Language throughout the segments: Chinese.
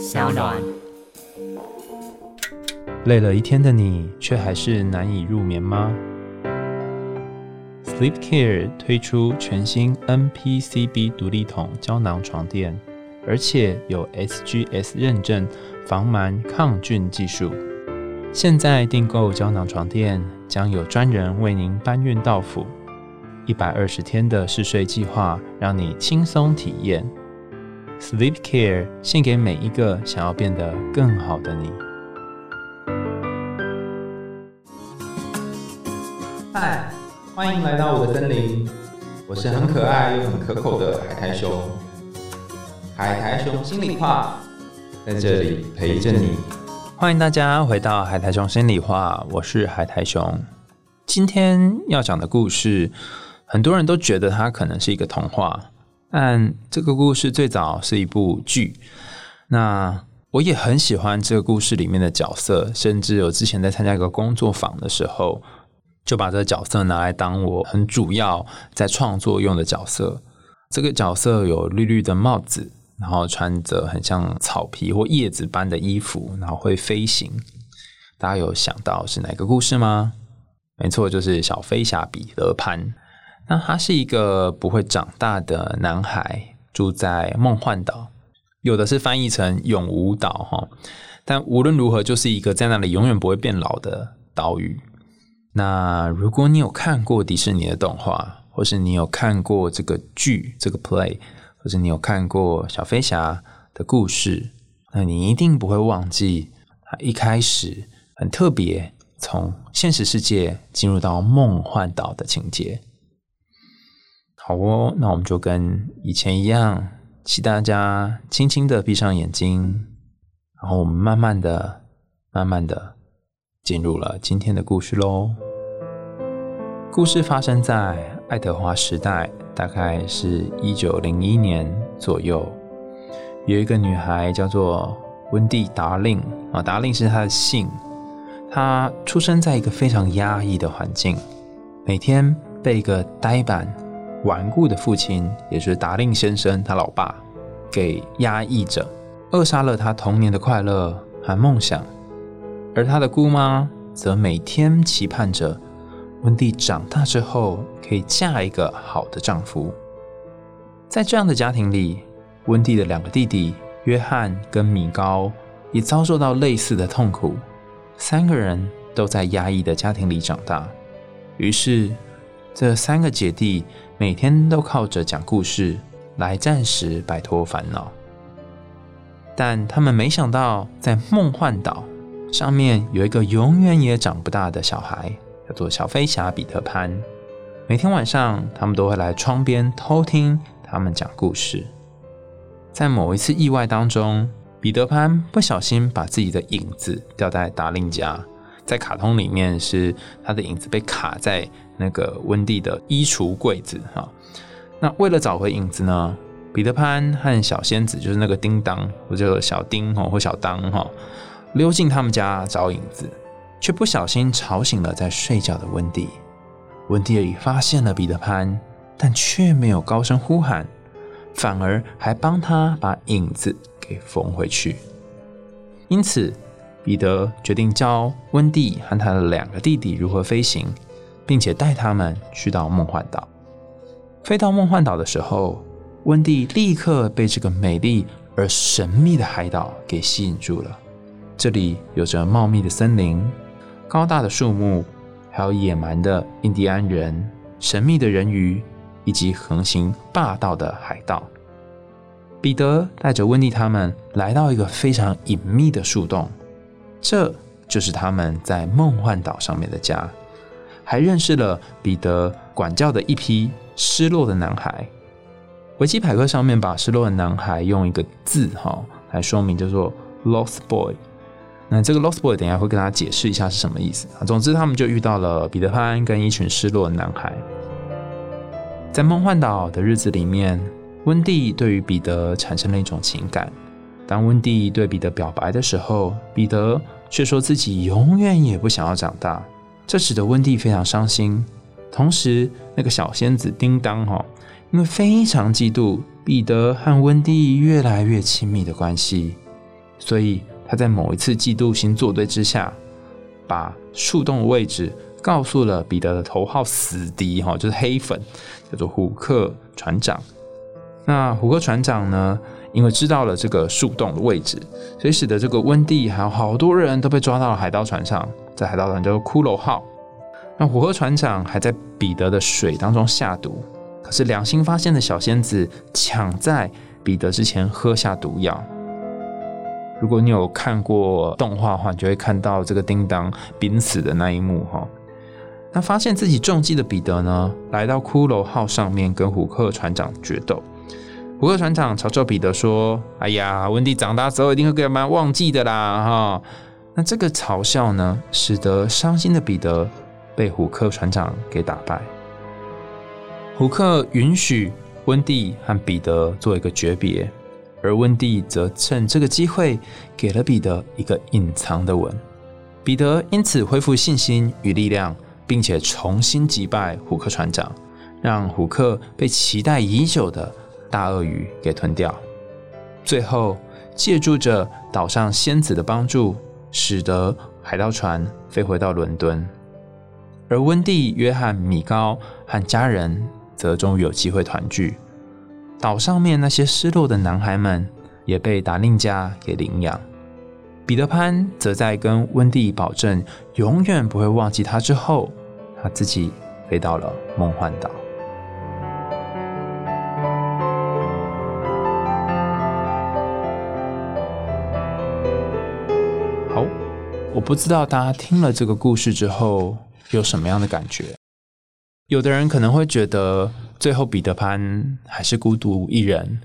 小暖。累了一天的你，却还是难以入眠吗？Sleep Care 推出全新 NPCB 独立筒胶囊床垫，而且有 SGS 认证防螨抗菌技术。现在订购胶囊床垫，将有专人为您搬运到府。一百二十天的试睡计划，让你轻松体验。Sleep Care 献给每一个想要变得更好的你。嗨，欢迎来到我的森林，我是很可爱又很可口的海苔熊。海苔熊心里话，在这里陪着你。欢迎大家回到海苔熊心里话，我是海苔熊。今天要讲的故事，很多人都觉得它可能是一个童话。但这个故事最早是一部剧，那我也很喜欢这个故事里面的角色，甚至有之前在参加一个工作坊的时候，就把这个角色拿来当我很主要在创作用的角色。这个角色有绿绿的帽子，然后穿着很像草皮或叶子般的衣服，然后会飞行。大家有想到是哪个故事吗？没错，就是小飞侠彼得潘。那他是一个不会长大的男孩，住在梦幻岛，有的是翻译成永无岛哈。但无论如何，就是一个在那里永远不会变老的岛屿。那如果你有看过迪士尼的动画，或是你有看过这个剧这个 play，或者你有看过小飞侠的故事，那你一定不会忘记他一开始很特别，从现实世界进入到梦幻岛的情节。好哦，那我们就跟以前一样，请大家轻轻的闭上眼睛，然后我们慢慢的、慢慢的进入了今天的故事喽。故事发生在爱德华时代，大概是一九零一年左右。有一个女孩叫做温蒂·达令啊，达令是她的姓。她出生在一个非常压抑的环境，每天被一个呆板。顽固的父亲，也就是达令先生，他老爸，给压抑着，扼杀了他童年的快乐和梦想。而他的姑妈则每天期盼着温蒂长大之后可以嫁一个好的丈夫。在这样的家庭里，温蒂的两个弟弟约翰跟米高也遭受到类似的痛苦。三个人都在压抑的家庭里长大，于是这三个姐弟。每天都靠着讲故事来暂时摆脱烦恼，但他们没想到，在梦幻岛上面有一个永远也长不大的小孩，叫做小飞侠彼得潘。每天晚上，他们都会来窗边偷听他们讲故事。在某一次意外当中，彼得潘不小心把自己的影子掉在达令家，在卡通里面是他的影子被卡在。那个温蒂的衣橱柜子哈，那为了找回影子呢，彼得潘和小仙子就是那个叮当或者小丁哈或小当哈，溜进他们家找影子，却不小心吵醒了在睡觉的温蒂。温蒂发现了彼得潘，但却没有高声呼喊，反而还帮他把影子给缝回去。因此，彼得决定教温蒂和他的两个弟弟如何飞行。并且带他们去到梦幻岛。飞到梦幻岛的时候，温蒂立刻被这个美丽而神秘的海岛给吸引住了。这里有着茂密的森林、高大的树木，还有野蛮的印第安人、神秘的人鱼，以及横行霸道的海盗。彼得带着温蒂他们来到一个非常隐秘的树洞，这就是他们在梦幻岛上面的家。还认识了彼得管教的一批失落的男孩。维基百科上面把失落的男孩用一个字哈来说明，叫做 lost boy。那这个 lost boy 等下会跟大家解释一下是什么意思啊。总之，他们就遇到了彼得潘跟一群失落的男孩。在梦幻岛的日子里面，温蒂对于彼得产生了一种情感。当温蒂对彼得表白的时候，彼得却说自己永远也不想要长大。这使得温蒂非常伤心，同时那个小仙子叮当哈，因为非常嫉妒彼得和温蒂越来越亲密的关系，所以他在某一次嫉妒心作对之下，把树洞的位置告诉了彼得的头号死敌哈，就是黑粉，叫做虎克船长。那虎克船长呢，因为知道了这个树洞的位置，所以使得这个温蒂还有好多人都被抓到了海盗船上，在海盗船叫做骷髅号。那虎克船长还在彼得的水当中下毒，可是良心发现的小仙子抢在彼得之前喝下毒药。如果你有看过动画的话，你就会看到这个叮当濒死的那一幕哈。那发现自己中计的彼得呢，来到骷髅号上面跟虎克船长决斗。虎克船长嘲笑彼得说：“哎呀，温蒂长大之后一定会给他们忘记的啦！”哈，那这个嘲笑呢，使得伤心的彼得被虎克船长给打败。虎克允许温蒂和彼得做一个诀别。而温蒂则趁这个机会给了彼得一个隐藏的吻，彼得因此恢复信心与力量，并且重新击败虎克船长，让虎克被期待已久的大鳄鱼给吞掉。最后，借助着岛上仙子的帮助，使得海盗船飞回到伦敦，而温蒂、约翰、米高和家人则终于有机会团聚。岛上面那些失落的男孩们也被达令家给领养。彼得潘则在跟温蒂保证永远不会忘记他之后，他自己飞到了梦幻岛。我不知道大家听了这个故事之后有什么样的感觉。有的人可能会觉得。最后，彼得潘还是孤独一人。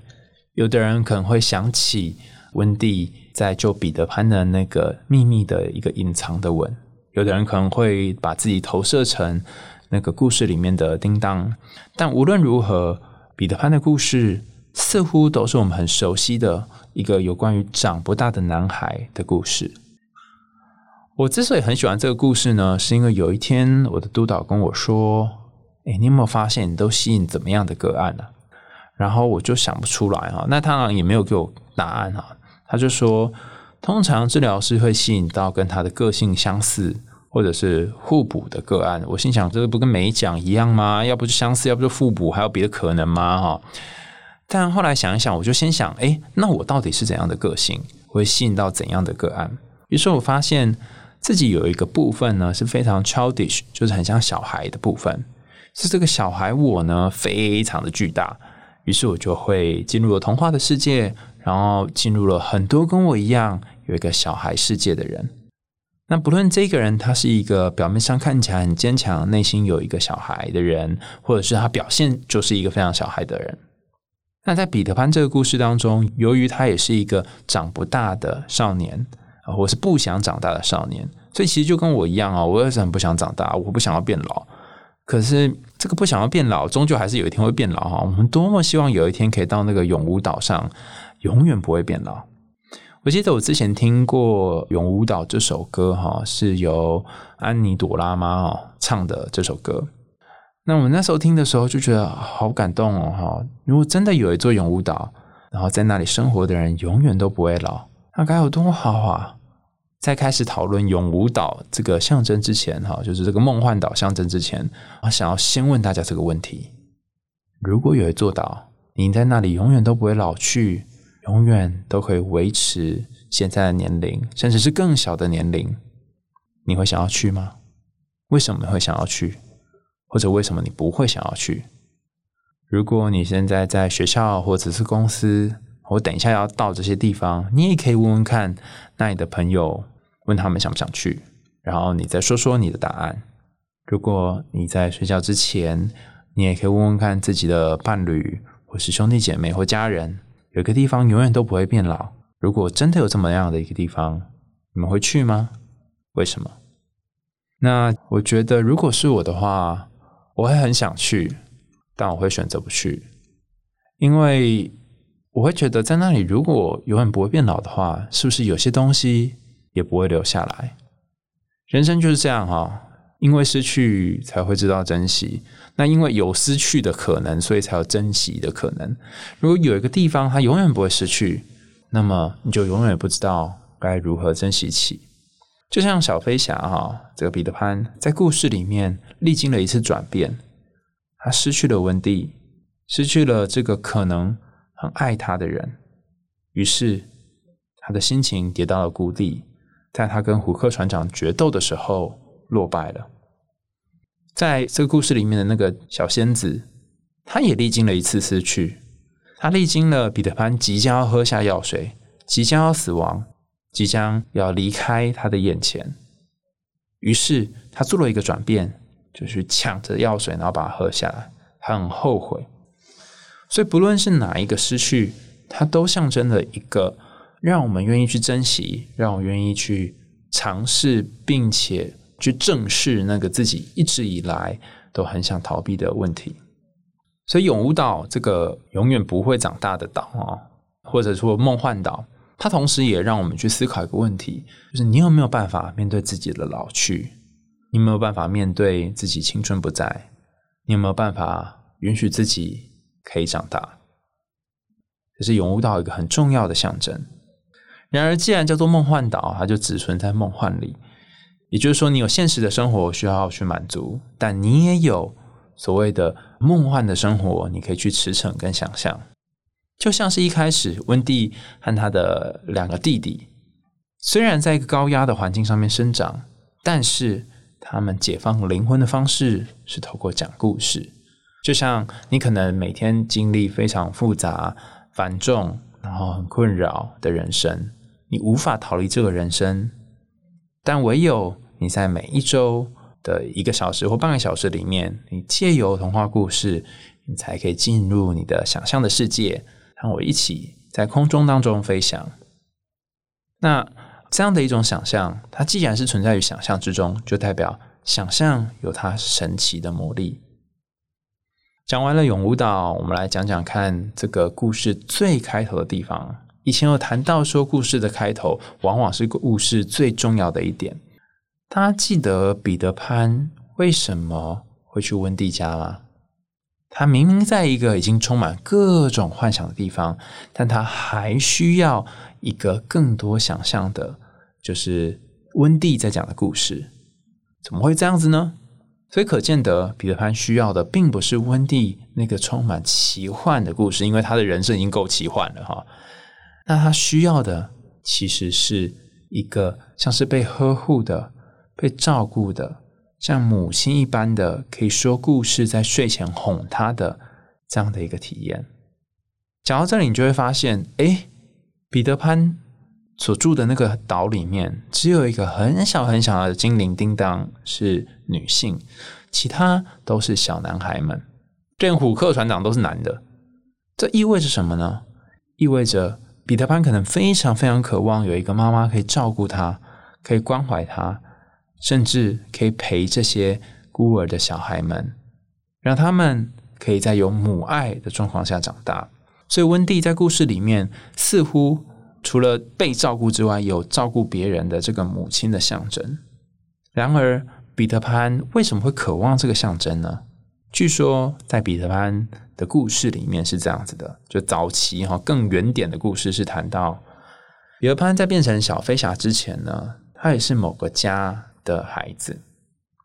有的人可能会想起温蒂在救彼得潘的那个秘密的一个隐藏的吻。有的人可能会把自己投射成那个故事里面的叮当。但无论如何，彼得潘的故事似乎都是我们很熟悉的一个有关于长不大的男孩的故事。我之所以很喜欢这个故事呢，是因为有一天我的督导跟我说。哎，你有没有发现你都吸引怎么样的个案呢？然后我就想不出来哈，那他也没有给我答案哈。他就说，通常治疗师会吸引到跟他的个性相似或者是互补的个案。我心想，这个不跟没讲一样吗？要不就相似，要不就互补，还有别的可能吗？哈。但后来想一想，我就先想，哎，那我到底是怎样的个性，会吸引到怎样的个案？于是我发现自己有一个部分呢，是非常 childish，就是很像小孩的部分。是这个小孩我呢，非常的巨大，于是我就会进入了童话的世界，然后进入了很多跟我一样有一个小孩世界的人。那不论这个人他是一个表面上看起来很坚强，内心有一个小孩的人，或者是他表现就是一个非常小孩的人。那在彼得潘这个故事当中，由于他也是一个长不大的少年啊，或是不想长大的少年，所以其实就跟我一样啊，我也是很不想长大，我不想要变老。可是这个不想要变老，终究还是有一天会变老哈。我们多么希望有一天可以到那个永无岛上，永远不会变老。我记得我之前听过《永无岛》这首歌哈，是由安妮朵拉妈哦唱的这首歌。那我们那时候听的时候就觉得好感动哦哈。如果真的有一座永无岛，然后在那里生活的人永远都不会老，那该有多好啊！在开始讨论永无岛这个象征之前，哈，就是这个梦幻岛象征之前，我想要先问大家这个问题：如果有一座岛，你在那里永远都不会老去，永远都可以维持现在的年龄，甚至是更小的年龄，你会想要去吗？为什么会想要去？或者为什么你不会想要去？如果你现在在学校或者是公司，我等一下要到这些地方，你也可以问问看，那你的朋友问他们想不想去，然后你再说说你的答案。如果你在睡觉之前，你也可以问问看自己的伴侣，或是兄弟姐妹或家人，有一个地方永远都不会变老。如果真的有这么样的一个地方，你们会去吗？为什么？那我觉得，如果是我的话，我会很想去，但我会选择不去，因为。我会觉得，在那里如果永远不会变老的话，是不是有些东西也不会留下来？人生就是这样哈，因为失去才会知道珍惜。那因为有失去的可能，所以才有珍惜的可能。如果有一个地方它永远不会失去，那么你就永远不知道该如何珍惜起。就像小飞侠哈，这个彼得潘在故事里面历经了一次转变，他失去了温蒂，失去了这个可能很爱他的人，于是他的心情跌到了谷底。在他跟胡克船长决斗的时候落败了。在这个故事里面的那个小仙子，他也历经了一次失去，他历经了彼得潘即将要喝下药水，即将要死亡。即将要离开他的眼前，于是他做了一个转变，就是抢着药水，然后把它喝下来。很后悔，所以不论是哪一个失去，它都象征了一个让我们愿意去珍惜，让我愿意去尝试，并且去正视那个自己一直以来都很想逃避的问题。所以永无岛这个永远不会长大的岛啊，或者说梦幻岛。它同时也让我们去思考一个问题，就是你有没有办法面对自己的老去？你有没有办法面对自己青春不在？你有没有办法允许自己可以长大？这是永无岛一个很重要的象征。然而，既然叫做梦幻岛，它就只存在梦幻里。也就是说，你有现实的生活需要去满足，但你也有所谓的梦幻的生活，你可以去驰骋跟想象。就像是一开始，温蒂和他的两个弟弟，虽然在一个高压的环境上面生长，但是他们解放灵魂的方式是透过讲故事。就像你可能每天经历非常复杂、繁重，然后很困扰的人生，你无法逃离这个人生，但唯有你在每一周的一个小时或半个小时里面，你借由童话故事，你才可以进入你的想象的世界。和我一起在空中当中飞翔。那这样的一种想象，它既然是存在于想象之中，就代表想象有它神奇的魔力。讲完了永无岛，我们来讲讲看这个故事最开头的地方。以前有谈到说，故事的开头往往是故事最重要的一点。大家记得彼得潘为什么会去温蒂家吗？他明明在一个已经充满各种幻想的地方，但他还需要一个更多想象的，就是温蒂在讲的故事。怎么会这样子呢？所以可见得彼得潘需要的并不是温蒂那个充满奇幻的故事，因为他的人生已经够奇幻了哈。那他需要的其实是一个像是被呵护的、被照顾的。像母亲一般的可以说故事，在睡前哄他的这样的一个体验。讲到这里，你就会发现，哎，彼得潘所住的那个岛里面，只有一个很小很小的精灵叮当是女性，其他都是小男孩们，连虎克船长都是男的。这意味着什么呢？意味着彼得潘可能非常非常渴望有一个妈妈可以照顾他，可以关怀他。甚至可以陪这些孤儿的小孩们，让他们可以在有母爱的状况下长大。所以温蒂在故事里面似乎除了被照顾之外，有照顾别人的这个母亲的象征。然而，彼得潘为什么会渴望这个象征呢？据说在彼得潘的故事里面是这样子的：就早期哈更远点的故事是谈到彼得潘在变成小飞侠之前呢，他也是某个家。的孩子，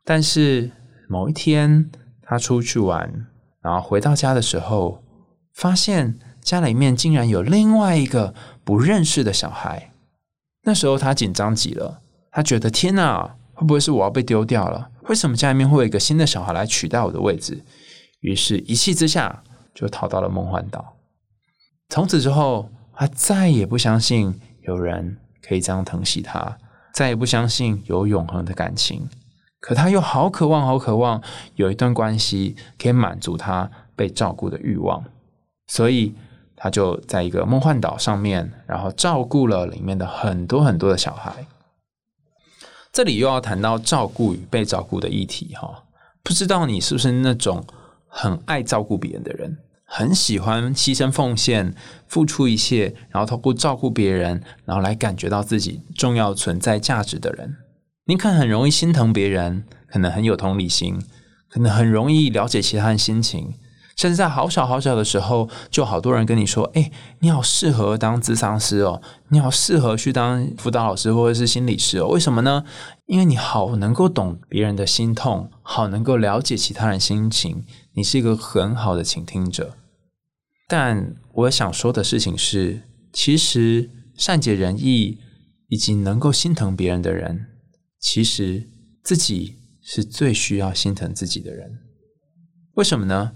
但是某一天他出去玩，然后回到家的时候，发现家里面竟然有另外一个不认识的小孩。那时候他紧张极了，他觉得天哪，会不会是我要被丢掉了？为什么家里面会有一个新的小孩来取代我的位置？于是，一气之下就逃到了梦幻岛。从此之后，他再也不相信有人可以这样疼惜他。再也不相信有永恒的感情，可他又好渴望、好渴望有一段关系可以满足他被照顾的欲望，所以他就在一个梦幻岛上面，然后照顾了里面的很多很多的小孩。这里又要谈到照顾与被照顾的议题哈，不知道你是不是那种很爱照顾别人的人？很喜欢牺牲奉献、付出一切，然后通过照顾别人，然后来感觉到自己重要存在价值的人。你可能很容易心疼别人，可能很有同理心，可能很容易了解其他人心情，甚至在好小好小的时候，就好多人跟你说：“哎，你好适合当咨商师哦，你好适合去当辅导老师或者是心理师哦。为什么呢？因为你好能够懂别人的心痛，好能够了解其他人心情，你是一个很好的倾听者。但我想说的事情是，其实善解人意以及能够心疼别人的人，其实自己是最需要心疼自己的人。为什么呢？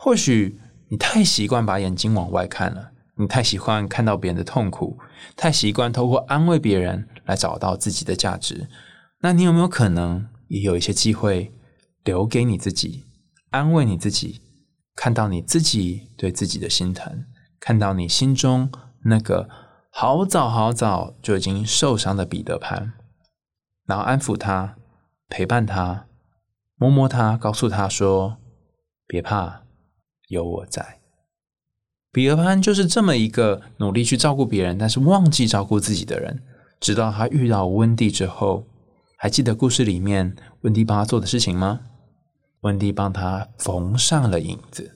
或许你太习惯把眼睛往外看了，你太喜欢看到别人的痛苦，太习惯透过安慰别人来找到自己的价值。那你有没有可能也有一些机会留给你自己，安慰你自己，看到你自己对自己的心疼，看到你心中那个好早好早就已经受伤的彼得潘，然后安抚他，陪伴他，摸摸他，告诉他说：“别怕。”有我在，彼得潘就是这么一个努力去照顾别人，但是忘记照顾自己的人。直到他遇到温蒂之后，还记得故事里面温蒂帮他做的事情吗？温蒂帮他缝上了影子。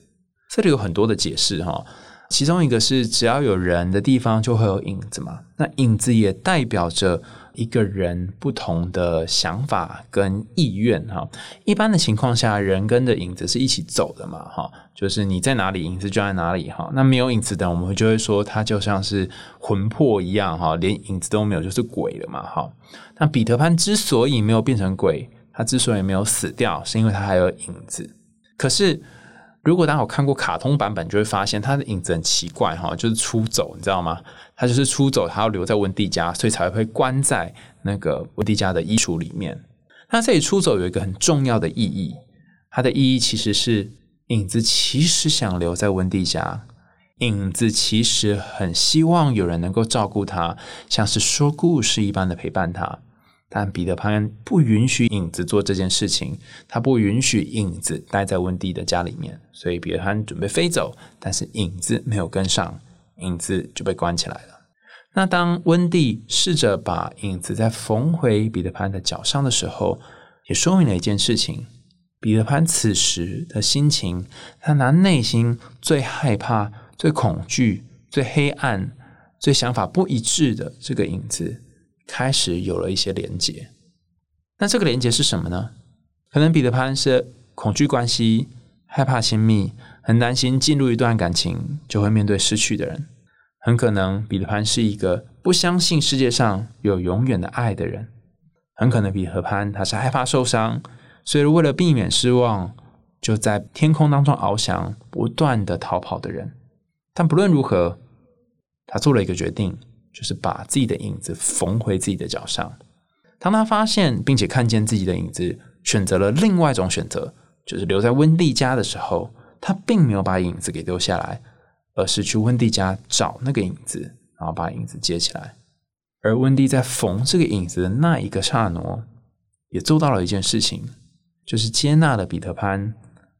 这里有很多的解释哈，其中一个是只要有人的地方就会有影子嘛，那影子也代表着。一个人不同的想法跟意愿哈，一般的情况下，人跟着影子是一起走的嘛哈，就是你在哪里，影子就在哪里哈。那没有影子的，我们就会说它就像是魂魄一样哈，连影子都没有，就是鬼了嘛哈。那彼得潘之所以没有变成鬼，他之所以没有死掉，是因为他还有影子。可是。如果大家有看过卡通版本，就会发现他的影子很奇怪哈，就是出走，你知道吗？他就是出走，他要留在温蒂家，所以才会关在那个温蒂家的衣橱里面。那这里出走有一个很重要的意义，它的意义其实是影子其实想留在温蒂家，影子其实很希望有人能够照顾他，像是说故事一般的陪伴他。但彼得潘不允许影子做这件事情，他不允许影子待在温蒂的家里面，所以彼得潘准备飞走，但是影子没有跟上，影子就被关起来了。那当温蒂试着把影子再缝回彼得潘的脚上的时候，也说明了一件事情：彼得潘此时的心情，他拿内心最害怕、最恐惧、最黑暗、最想法不一致的这个影子。开始有了一些连接，那这个连接是什么呢？可能彼得潘是恐惧关系、害怕亲密、很担心进入一段感情就会面对失去的人。很可能彼得潘是一个不相信世界上有永远的爱的人。很可能彼得潘他是害怕受伤，所以为了避免失望，就在天空当中翱翔，不断的逃跑的人。但不论如何，他做了一个决定。就是把自己的影子缝回自己的脚上。当他发现并且看见自己的影子，选择了另外一种选择，就是留在温蒂家的时候，他并没有把影子给丢下来，而是去温蒂家找那个影子，然后把影子接起来。而温蒂在缝这个影子的那一个刹那，也做到了一件事情，就是接纳了彼得潘，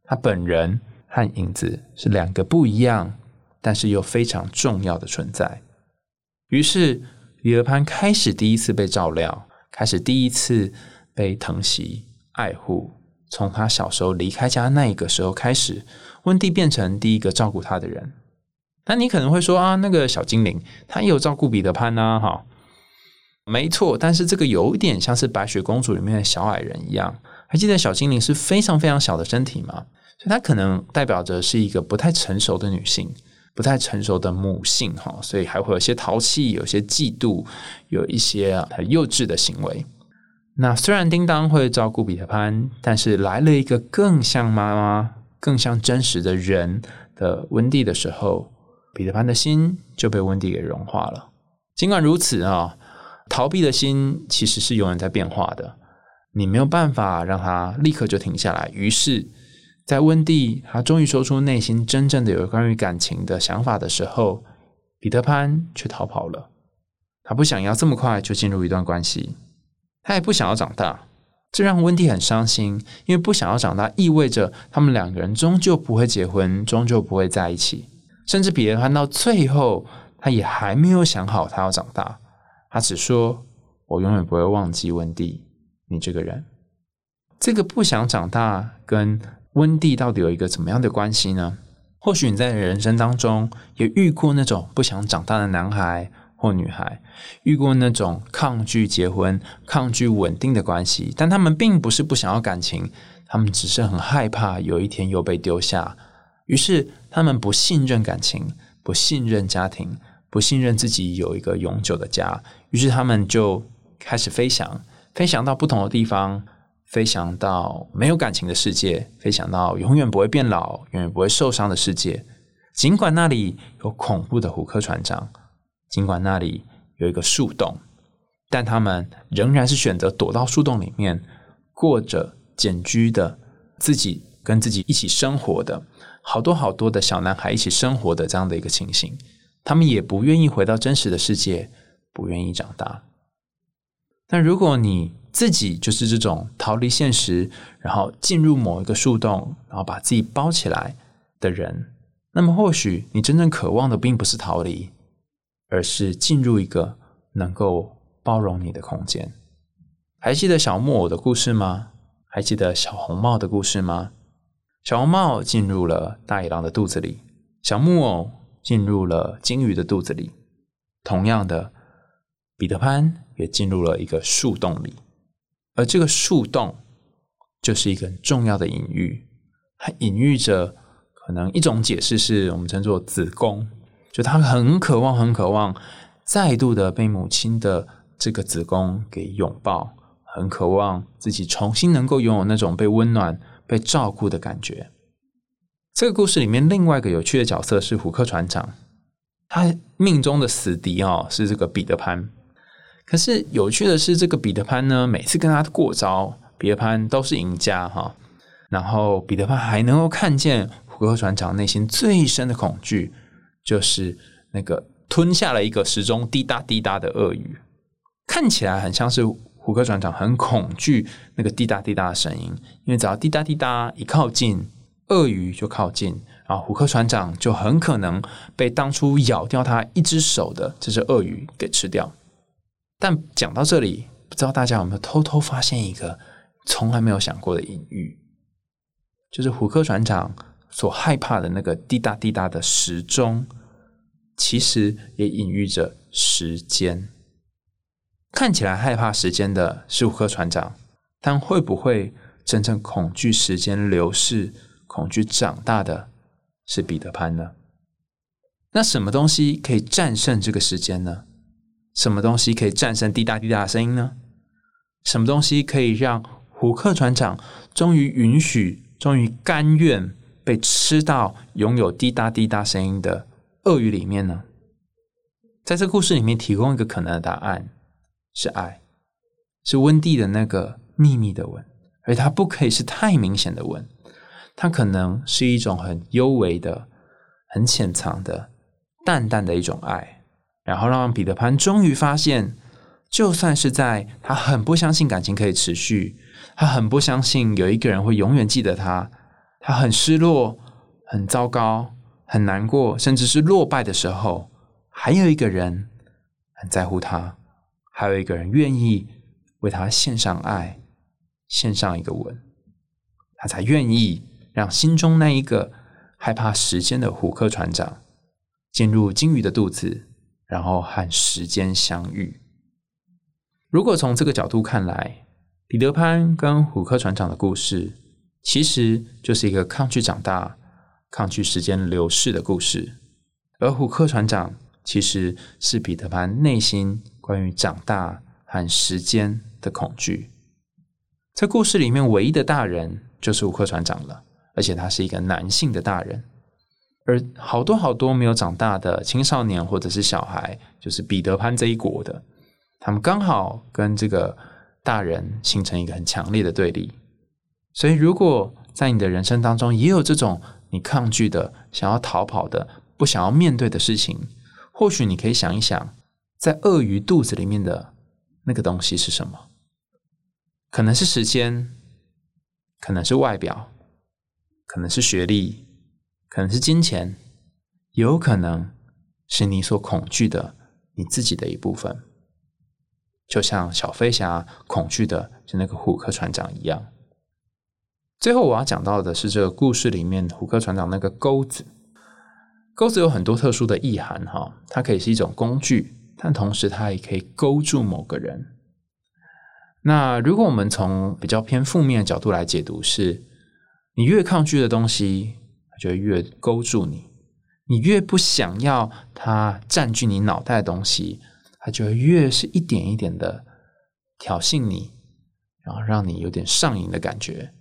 他本人和影子是两个不一样，但是又非常重要的存在。于是，彼得潘开始第一次被照料，开始第一次被疼惜爱护。从他小时候离开家那一个时候开始，温蒂变成第一个照顾他的人。那你可能会说啊，那个小精灵他也有照顾彼得潘呐，哈，没错。但是这个有点像是白雪公主里面的小矮人一样。还记得小精灵是非常非常小的身体吗？所以它可能代表着是一个不太成熟的女性。不太成熟的母性哈，所以还会有些淘气，有些嫉妒，有一些很幼稚的行为。那虽然叮当会照顾彼得潘，但是来了一个更像妈妈、更像真实的人的温蒂的时候，彼得潘的心就被温蒂给融化了。尽管如此啊，逃避的心其实是永远在变化的，你没有办法让他立刻就停下来。于是。在温蒂他终于说出内心真正的有关于感情的想法的时候，彼得潘却逃跑了。他不想要这么快就进入一段关系，他也不想要长大。这让温蒂很伤心，因为不想要长大意味着他们两个人终究不会结婚，终究不会在一起。甚至彼得潘到最后，他也还没有想好他要长大。他只说：“我永远不会忘记温蒂，你这个人。”这个不想长大跟。温蒂到底有一个怎么样的关系呢？或许你在人生当中也遇过那种不想长大的男孩或女孩，遇过那种抗拒结婚、抗拒稳定的关系，但他们并不是不想要感情，他们只是很害怕有一天又被丢下，于是他们不信任感情，不信任家庭，不信任自己有一个永久的家，于是他们就开始飞翔，飞翔到不同的地方。飞翔到没有感情的世界，飞翔到永远不会变老、永远不会受伤的世界。尽管那里有恐怖的虎克船长，尽管那里有一个树洞，但他们仍然是选择躲到树洞里面，过着简居的自己跟自己一起生活的好多好多的小男孩一起生活的这样的一个情形。他们也不愿意回到真实的世界，不愿意长大。但如果你自己就是这种逃离现实，然后进入某一个树洞，然后把自己包起来的人，那么或许你真正渴望的并不是逃离，而是进入一个能够包容你的空间。还记得小木偶的故事吗？还记得小红帽的故事吗？小红帽进入了大野狼的肚子里，小木偶进入了金鱼的肚子里。同样的，彼得潘也进入了一个树洞里。而这个树洞就是一个很重要的隐喻，它隐喻着可能一种解释是我们称作子宫，就他很渴望、很渴望再度的被母亲的这个子宫给拥抱，很渴望自己重新能够拥有那种被温暖、被照顾的感觉。这个故事里面另外一个有趣的角色是胡克船长，他命中的死敌哦是这个彼得潘。可是有趣的是，这个彼得潘呢，每次跟他过招，彼得潘都是赢家哈。然后彼得潘还能够看见胡克船长内心最深的恐惧，就是那个吞下了一个时钟滴答滴答的鳄鱼，看起来很像是胡克船长很恐惧那个滴答滴答的声音，因为只要滴答滴答一靠近，鳄鱼就靠近，然后虎克船长就很可能被当初咬掉他一只手的这只鳄鱼给吃掉。但讲到这里，不知道大家有没有偷偷发现一个从来没有想过的隐喻，就是虎克船长所害怕的那个滴答滴答的时钟，其实也隐喻着时间。看起来害怕时间的是虎克船长，但会不会真正恐惧时间流逝、恐惧长大的是彼得潘呢？那什么东西可以战胜这个时间呢？什么东西可以战胜滴答滴答的声音呢？什么东西可以让虎克船长终于允许、终于甘愿被吃到拥有滴答滴答声音的鳄鱼里面呢？在这故事里面，提供一个可能的答案是爱，是温蒂的那个秘密的吻，而它不可以是太明显的吻，它可能是一种很幽微的、很潜藏的、淡淡的一种爱。然后让彼得潘终于发现，就算是在他很不相信感情可以持续，他很不相信有一个人会永远记得他，他很失落、很糟糕、很难过，甚至是落败的时候，还有一个人很在乎他，还有一个人愿意为他献上爱，献上一个吻，他才愿意让心中那一个害怕时间的虎克船长进入鲸鱼的肚子。然后和时间相遇。如果从这个角度看来，彼得潘跟虎克船长的故事，其实就是一个抗拒长大、抗拒时间流逝的故事。而虎克船长其实是彼得潘内心关于长大和时间的恐惧。在故事里面，唯一的大人就是虎克船长了，而且他是一个男性的大人。而好多好多没有长大的青少年或者是小孩，就是彼得潘这一国的，他们刚好跟这个大人形成一个很强烈的对立。所以，如果在你的人生当中也有这种你抗拒的、想要逃跑的、不想要面对的事情，或许你可以想一想，在鳄鱼肚子里面的那个东西是什么？可能是时间，可能是外表，可能是学历。可能是金钱，有可能是你所恐惧的你自己的一部分，就像小飞侠恐惧的是那个虎克船长一样。最后我要讲到的是这个故事里面虎克船长那个钩子。钩子有很多特殊的意涵哈，它可以是一种工具，但同时它也可以勾住某个人。那如果我们从比较偏负面的角度来解读，是你越抗拒的东西，就越勾住你；你越不想要它占据你脑袋的东西，它就会越是一点一点的挑衅你，然后让你有点上瘾的感觉。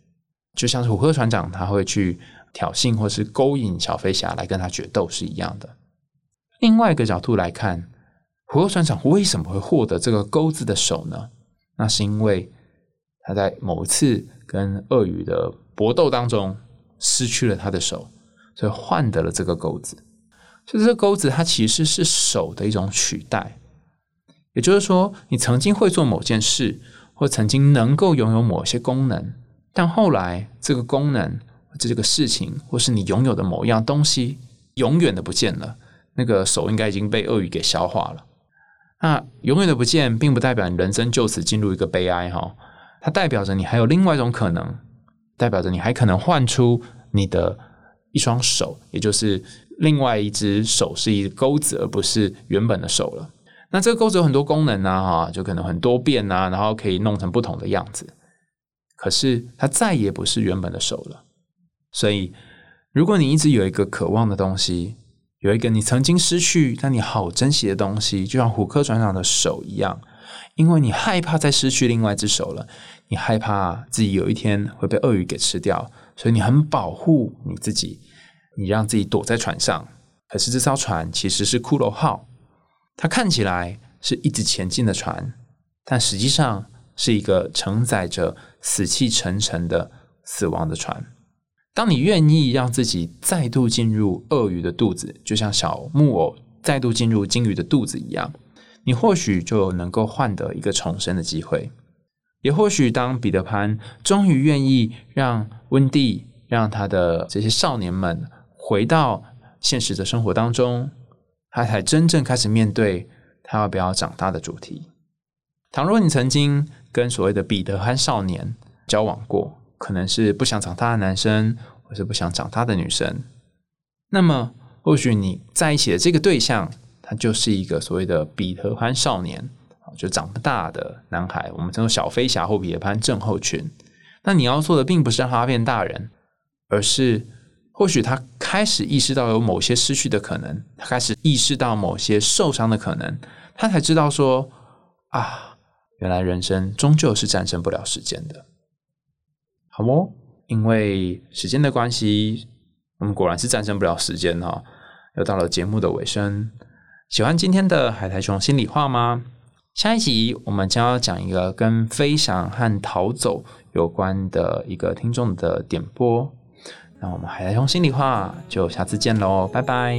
就像是虎克船长，他会去挑衅或是勾引小飞侠来跟他决斗是一样的。另外一个角度来看，虎克船长为什么会获得这个钩子的手呢？那是因为他在某一次跟鳄鱼的搏斗当中失去了他的手，所以换得了这个钩子。所以这个钩子它其实是手的一种取代，也就是说，你曾经会做某件事，或曾经能够拥有某些功能，但后来这个功能、这个事情，或是你拥有的某一样东西，永远的不见了。那个手应该已经被鳄鱼给消化了。那永远的不见，并不代表你人生就此进入一个悲哀哈，它代表着你还有另外一种可能，代表着你还可能换出你的一双手，也就是另外一只手是一钩子，而不是原本的手了。那这个钩子有很多功能啊，哈，就可能很多变啊，然后可以弄成不同的样子。可是它再也不是原本的手了。所以，如果你一直有一个渴望的东西，有一个你曾经失去但你好珍惜的东西，就像虎克船长的手一样，因为你害怕再失去另外一只手了，你害怕自己有一天会被鳄鱼给吃掉，所以你很保护你自己，你让自己躲在船上。可是这艘船其实是骷髅号，它看起来是一直前进的船，但实际上是一个承载着死气沉沉的死亡的船。当你愿意让自己再度进入鳄鱼的肚子，就像小木偶再度进入鲸鱼的肚子一样，你或许就能够换得一个重生的机会。也或许，当彼得潘终于愿意让温蒂、让他的这些少年们回到现实的生活当中，他才真正开始面对他要不要长大的主题。倘若你曾经跟所谓的彼得潘少年交往过，可能是不想长大的男生，或是不想长大的女生。那么，或许你在一起的这个对象，就是一个所谓的彼得潘少年，就长不大的男孩。我们称作小飞侠或彼得潘症候群。那你要做的，并不是让他变大人，而是或许他开始意识到有某些失去的可能，他开始意识到某些受伤的可能，他才知道说啊，原来人生终究是战胜不了时间的。好哦，因为时间的关系，我们果然是战胜不了时间哈。又到了节目的尾声，喜欢今天的海苔熊心里话吗？下一集我们将要讲一个跟飞翔和逃走有关的一个听众的点播。那我们海苔熊心里话就下次见喽，拜拜。